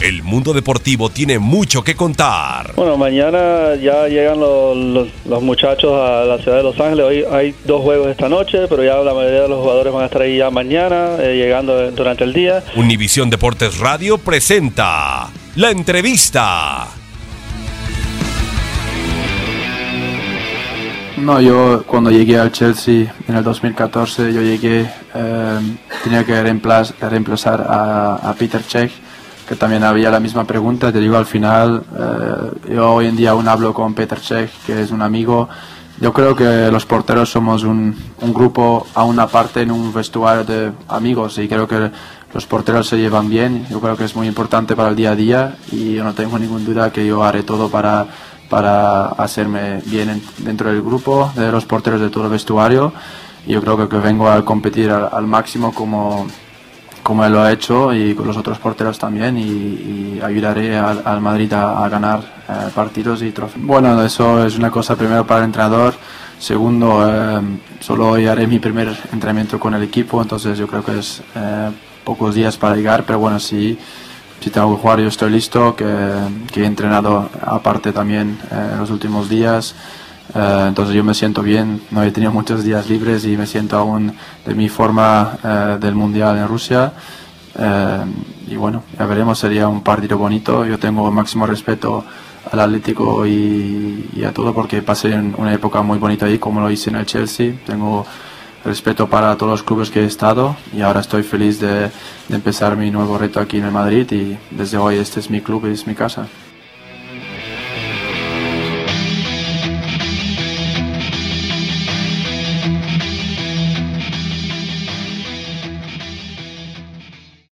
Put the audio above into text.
El mundo deportivo tiene mucho que contar. Bueno, mañana ya llegan los, los, muchachos a la ciudad de Los Ángeles. Hoy hay dos juegos esta noche, pero ya la mayoría de los jugadores van a estar ahí ya mañana, eh, llegando durante el día. Univisión Deportes Radio presenta la entrevista. No, yo cuando llegué al Chelsea en el 2014, yo llegué, eh, tenía que reemplazar, a, a Peter Cech que también había la misma pregunta. Te digo, al final, eh, yo hoy en día aún hablo con Peter Cech, que es un amigo. Yo creo que los porteros somos un, un grupo aún aparte en un vestuario de amigos y creo que los porteros se llevan bien. Yo creo que es muy importante para el día a día y yo no tengo ninguna duda que yo haré todo para, para hacerme bien dentro del grupo de los porteros de todo el vestuario. Y yo creo que, vengo a competir al máximo como como él lo ha hecho y con los otros porteros también y, ayudaré al, Madrid a, ganar eh, partidos y trofeos. Bueno, eso es una cosa primero para el entrenador. Segundo, eh, solo hoy haré mi primer entrenamiento con el equipo, entonces yo creo que es eh, pocos días para llegar, pero bueno, si, si tengo que jugar yo estoy listo, que, que he entrenado aparte también en los últimos días. Eh, entonces yo me siento bien, no he tenido muchos días libres y me siento aún de mi forma eh, del Mundial en Rusia. Eh, y bueno, ya veremos, sería un partido bonito. Yo tengo máximo respeto al Atlético y, a todo porque pasé una época muy bonita ahí como lo hice en el Chelsea. Tengo respeto para todos los clubes que he estado y ahora estoy feliz de, de empezar mi nuevo reto aquí en el Madrid y desde hoy este es mi club y es mi casa.